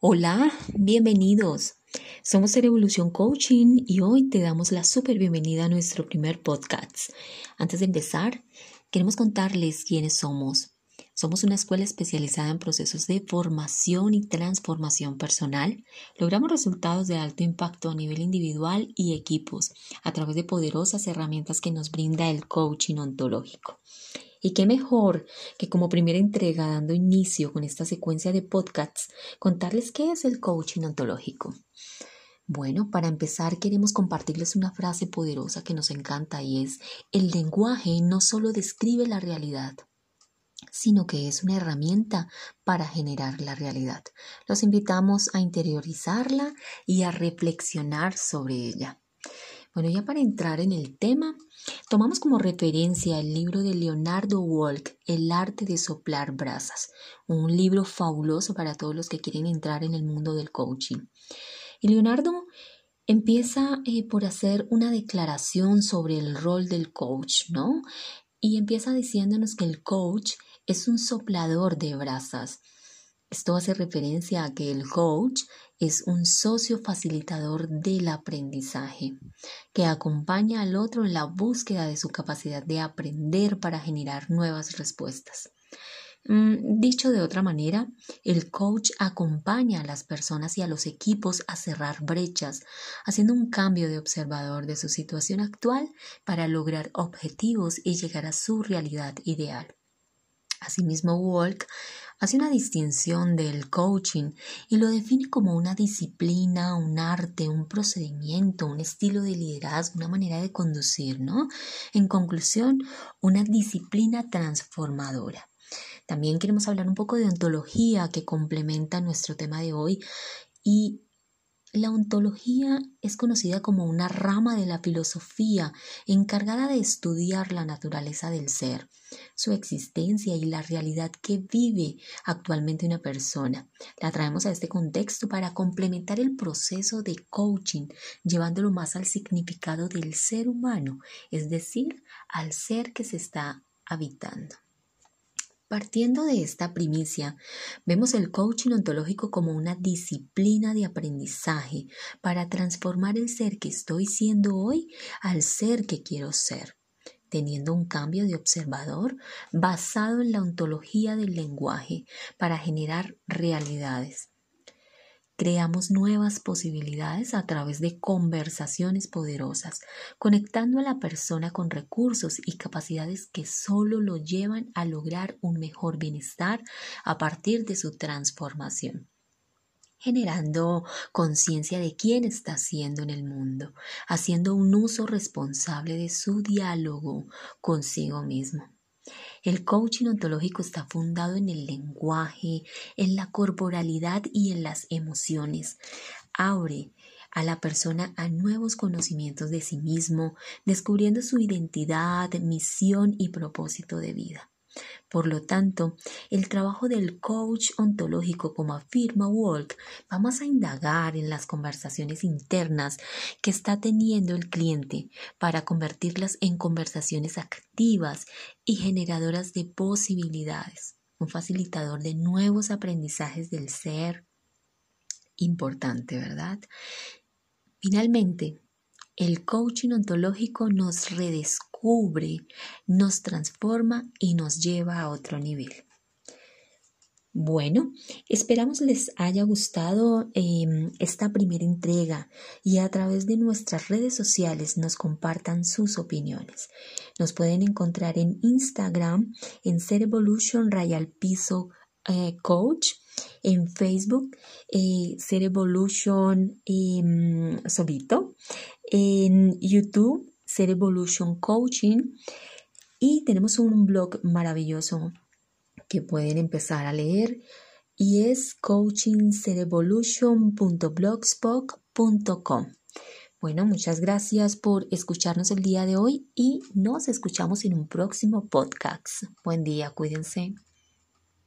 Hola, bienvenidos. Somos Evolution Coaching y hoy te damos la súper bienvenida a nuestro primer podcast. Antes de empezar, queremos contarles quiénes somos. Somos una escuela especializada en procesos de formación y transformación personal. Logramos resultados de alto impacto a nivel individual y equipos a través de poderosas herramientas que nos brinda el coaching ontológico. Y qué mejor que como primera entrega, dando inicio con esta secuencia de podcasts, contarles qué es el coaching ontológico. Bueno, para empezar queremos compartirles una frase poderosa que nos encanta y es, el lenguaje no solo describe la realidad, sino que es una herramienta para generar la realidad. Los invitamos a interiorizarla y a reflexionar sobre ella. Bueno, ya para entrar en el tema, tomamos como referencia el libro de Leonardo Walk, El arte de soplar brasas, un libro fabuloso para todos los que quieren entrar en el mundo del coaching. Y Leonardo empieza eh, por hacer una declaración sobre el rol del coach, ¿no? Y empieza diciéndonos que el coach es un soplador de brasas. Esto hace referencia a que el coach es un socio facilitador del aprendizaje, que acompaña al otro en la búsqueda de su capacidad de aprender para generar nuevas respuestas. Mm, dicho de otra manera, el coach acompaña a las personas y a los equipos a cerrar brechas, haciendo un cambio de observador de su situación actual para lograr objetivos y llegar a su realidad ideal. Asimismo, Walk hace una distinción del coaching y lo define como una disciplina, un arte, un procedimiento, un estilo de liderazgo, una manera de conducir, ¿no? En conclusión, una disciplina transformadora. También queremos hablar un poco de ontología que complementa nuestro tema de hoy y la ontología es conocida como una rama de la filosofía encargada de estudiar la naturaleza del ser, su existencia y la realidad que vive actualmente una persona. La traemos a este contexto para complementar el proceso de coaching, llevándolo más al significado del ser humano, es decir, al ser que se está habitando. Partiendo de esta primicia, vemos el coaching ontológico como una disciplina de aprendizaje para transformar el ser que estoy siendo hoy al ser que quiero ser, teniendo un cambio de observador basado en la ontología del lenguaje para generar realidades creamos nuevas posibilidades a través de conversaciones poderosas, conectando a la persona con recursos y capacidades que solo lo llevan a lograr un mejor bienestar a partir de su transformación generando conciencia de quién está siendo en el mundo, haciendo un uso responsable de su diálogo consigo mismo. El coaching ontológico está fundado en el lenguaje, en la corporalidad y en las emociones. Abre a la persona a nuevos conocimientos de sí mismo, descubriendo su identidad, misión y propósito de vida. Por lo tanto, el trabajo del coach ontológico, como afirma Walk, vamos a indagar en las conversaciones internas que está teniendo el cliente para convertirlas en conversaciones activas y generadoras de posibilidades, un facilitador de nuevos aprendizajes del ser. Importante, ¿verdad? Finalmente, el coaching ontológico nos redescubre, nos transforma y nos lleva a otro nivel. Bueno, esperamos les haya gustado em, esta primera entrega y a través de nuestras redes sociales nos compartan sus opiniones. Nos pueden encontrar en Instagram en Cerevolution Rayal Piso eh, Coach, en Facebook eh, Cerevolution eh, Sobito, en YouTube, Ser Evolution Coaching. Y tenemos un blog maravilloso que pueden empezar a leer y es coachingcerevolution.blogspot.com. Bueno, muchas gracias por escucharnos el día de hoy y nos escuchamos en un próximo podcast. Buen día, cuídense.